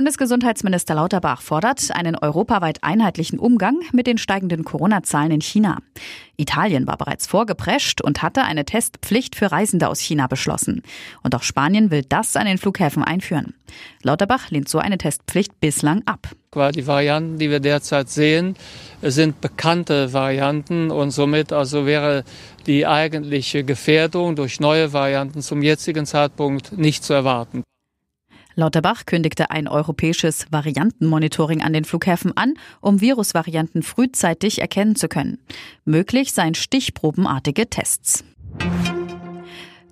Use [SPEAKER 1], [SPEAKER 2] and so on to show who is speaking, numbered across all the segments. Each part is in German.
[SPEAKER 1] Bundesgesundheitsminister Lauterbach fordert einen europaweit einheitlichen Umgang mit den steigenden Corona-Zahlen in China. Italien war bereits vorgeprescht und hatte eine Testpflicht für Reisende aus China beschlossen. Und auch Spanien will das an den Flughäfen einführen. Lauterbach lehnt so eine Testpflicht bislang ab.
[SPEAKER 2] Die Varianten, die wir derzeit sehen, sind bekannte Varianten und somit also wäre die eigentliche Gefährdung durch neue Varianten zum jetzigen Zeitpunkt nicht zu erwarten.
[SPEAKER 1] Lauterbach kündigte ein europäisches Variantenmonitoring an den Flughäfen an, um Virusvarianten frühzeitig erkennen zu können. Möglich seien stichprobenartige Tests.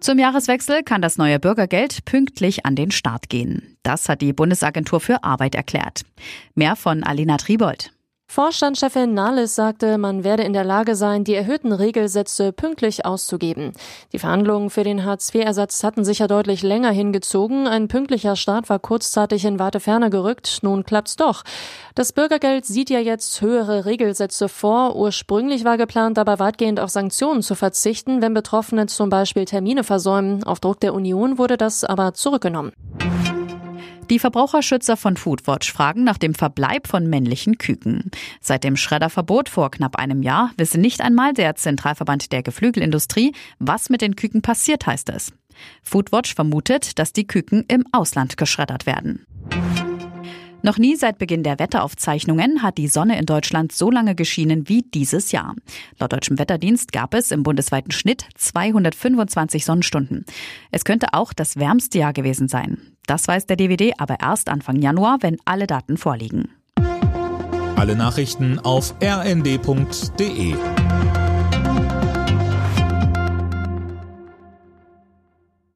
[SPEAKER 1] Zum Jahreswechsel kann das neue Bürgergeld pünktlich an den Start gehen. Das hat die Bundesagentur für Arbeit erklärt. Mehr von Alina Tribold.
[SPEAKER 3] Vorstandschefin Nahles sagte, man werde in der Lage sein, die erhöhten Regelsätze pünktlich auszugeben. Die Verhandlungen für den Hartz-IV-Ersatz hatten sich ja deutlich länger hingezogen. Ein pünktlicher Start war kurzzeitig in weite Ferne gerückt. Nun klappt's doch. Das Bürgergeld sieht ja jetzt höhere Regelsätze vor. Ursprünglich war geplant, dabei weitgehend auf Sanktionen zu verzichten, wenn Betroffene zum Beispiel Termine versäumen. Auf Druck der Union wurde das aber zurückgenommen.
[SPEAKER 1] Die Verbraucherschützer von Foodwatch fragen nach dem Verbleib von männlichen Küken. Seit dem Schredderverbot vor knapp einem Jahr wisse nicht einmal der Zentralverband der Geflügelindustrie, was mit den Küken passiert, heißt es. Foodwatch vermutet, dass die Küken im Ausland geschreddert werden. Noch nie seit Beginn der Wetteraufzeichnungen hat die Sonne in Deutschland so lange geschienen wie dieses Jahr. Laut deutschem Wetterdienst gab es im bundesweiten Schnitt 225 Sonnenstunden. Es könnte auch das wärmste Jahr gewesen sein. Das weiß der DVD aber erst Anfang Januar, wenn alle Daten vorliegen.
[SPEAKER 4] Alle Nachrichten auf rnd.de